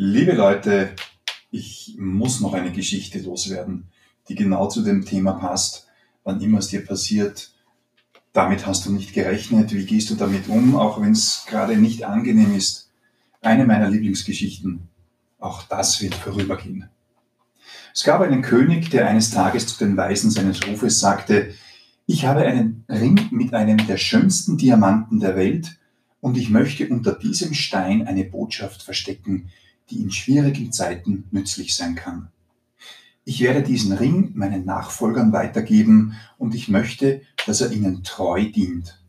Liebe Leute, ich muss noch eine Geschichte loswerden, die genau zu dem Thema passt. Wann immer es dir passiert, damit hast du nicht gerechnet. Wie gehst du damit um, auch wenn es gerade nicht angenehm ist? Eine meiner Lieblingsgeschichten. Auch das wird vorübergehen. Es gab einen König, der eines Tages zu den Weisen seines Rufes sagte, ich habe einen Ring mit einem der schönsten Diamanten der Welt und ich möchte unter diesem Stein eine Botschaft verstecken, die in schwierigen Zeiten nützlich sein kann. Ich werde diesen Ring meinen Nachfolgern weitergeben und ich möchte, dass er ihnen treu dient.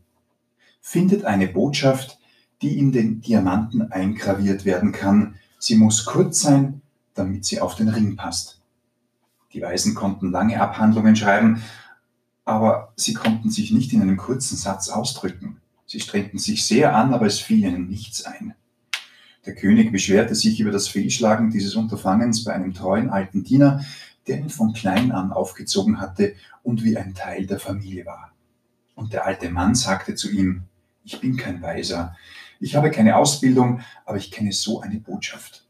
Findet eine Botschaft, die in den Diamanten eingraviert werden kann. Sie muss kurz sein, damit sie auf den Ring passt. Die Weisen konnten lange Abhandlungen schreiben, aber sie konnten sich nicht in einem kurzen Satz ausdrücken. Sie strengten sich sehr an, aber es fiel ihnen nichts ein. Der König beschwerte sich über das Fehlschlagen dieses Unterfangens bei einem treuen alten Diener, der ihn von klein an aufgezogen hatte und wie ein Teil der Familie war. Und der alte Mann sagte zu ihm, ich bin kein Weiser, ich habe keine Ausbildung, aber ich kenne so eine Botschaft.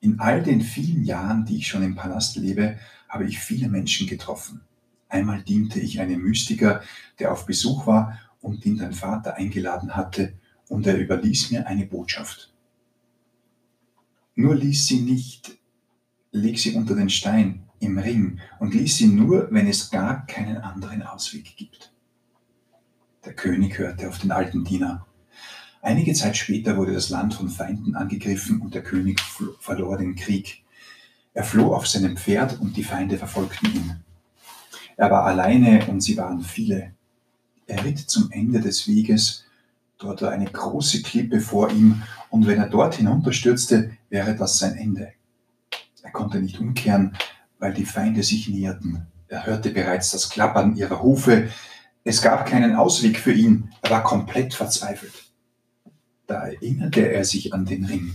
In all den vielen Jahren, die ich schon im Palast lebe, habe ich viele Menschen getroffen. Einmal diente ich einem Mystiker, der auf Besuch war und den dein Vater eingeladen hatte, und er überließ mir eine Botschaft. Nur ließ sie nicht, leg sie unter den Stein im Ring und ließ sie nur, wenn es gar keinen anderen Ausweg gibt. Der König hörte auf den alten Diener. Einige Zeit später wurde das Land von Feinden angegriffen und der König verlor den Krieg. Er floh auf seinem Pferd und die Feinde verfolgten ihn. Er war alleine und sie waren viele. Er ritt zum Ende des Weges dort war eine große Klippe vor ihm, und wenn er dort hinunterstürzte, wäre das sein Ende. Er konnte nicht umkehren, weil die Feinde sich näherten. Er hörte bereits das Klappern ihrer Hufe. Es gab keinen Ausweg für ihn. Er war komplett verzweifelt. Da erinnerte er sich an den Ring.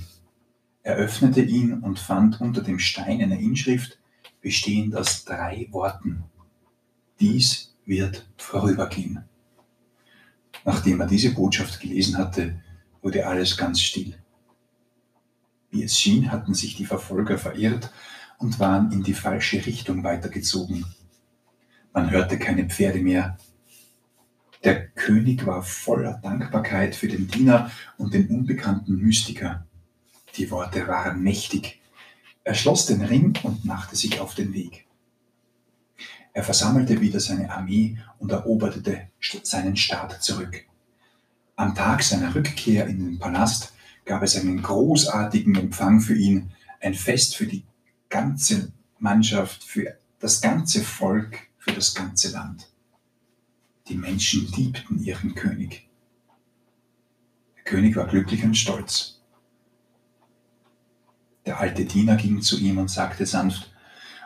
Er öffnete ihn und fand unter dem Stein eine Inschrift, bestehend aus drei Worten. Dies wird vorübergehen. Nachdem er diese Botschaft gelesen hatte, wurde alles ganz still. Wie es schien, hatten sich die Verfolger verirrt und waren in die falsche Richtung weitergezogen. Man hörte keine Pferde mehr. Der König war voller Dankbarkeit für den Diener und den unbekannten Mystiker. Die Worte waren mächtig. Er schloss den Ring und machte sich auf den Weg. Er versammelte wieder seine Armee und eroberte seinen Staat zurück. Am Tag seiner Rückkehr in den Palast gab es einen großartigen Empfang für ihn, ein Fest für die ganze Mannschaft, für das ganze Volk, für das ganze Land. Die Menschen liebten ihren König. Der König war glücklich und stolz. Der alte Diener ging zu ihm und sagte sanft,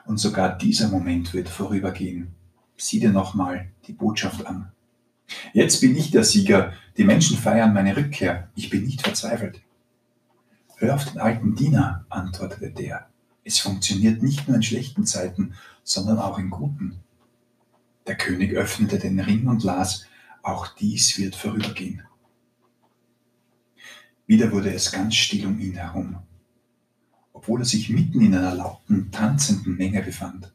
und sogar dieser Moment wird vorübergehen. Sieh dir nochmal die Botschaft an. Jetzt bin ich der Sieger. Die Menschen feiern meine Rückkehr. Ich bin nicht verzweifelt. Hör auf den alten Diener, antwortete der. Es funktioniert nicht nur in schlechten Zeiten, sondern auch in guten. Der König öffnete den Ring und las, auch dies wird vorübergehen. Wieder wurde es ganz still um ihn herum obwohl er sich mitten in einer lauten, tanzenden Menge befand.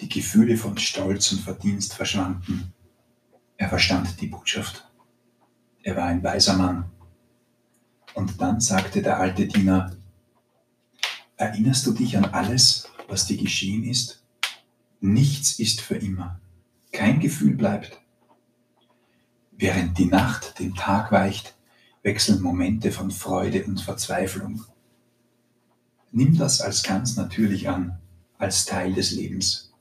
Die Gefühle von Stolz und Verdienst verschwanden. Er verstand die Botschaft. Er war ein weiser Mann. Und dann sagte der alte Diener, Erinnerst du dich an alles, was dir geschehen ist? Nichts ist für immer. Kein Gefühl bleibt. Während die Nacht dem Tag weicht, wechseln Momente von Freude und Verzweiflung. Nimm das als ganz natürlich an, als Teil des Lebens.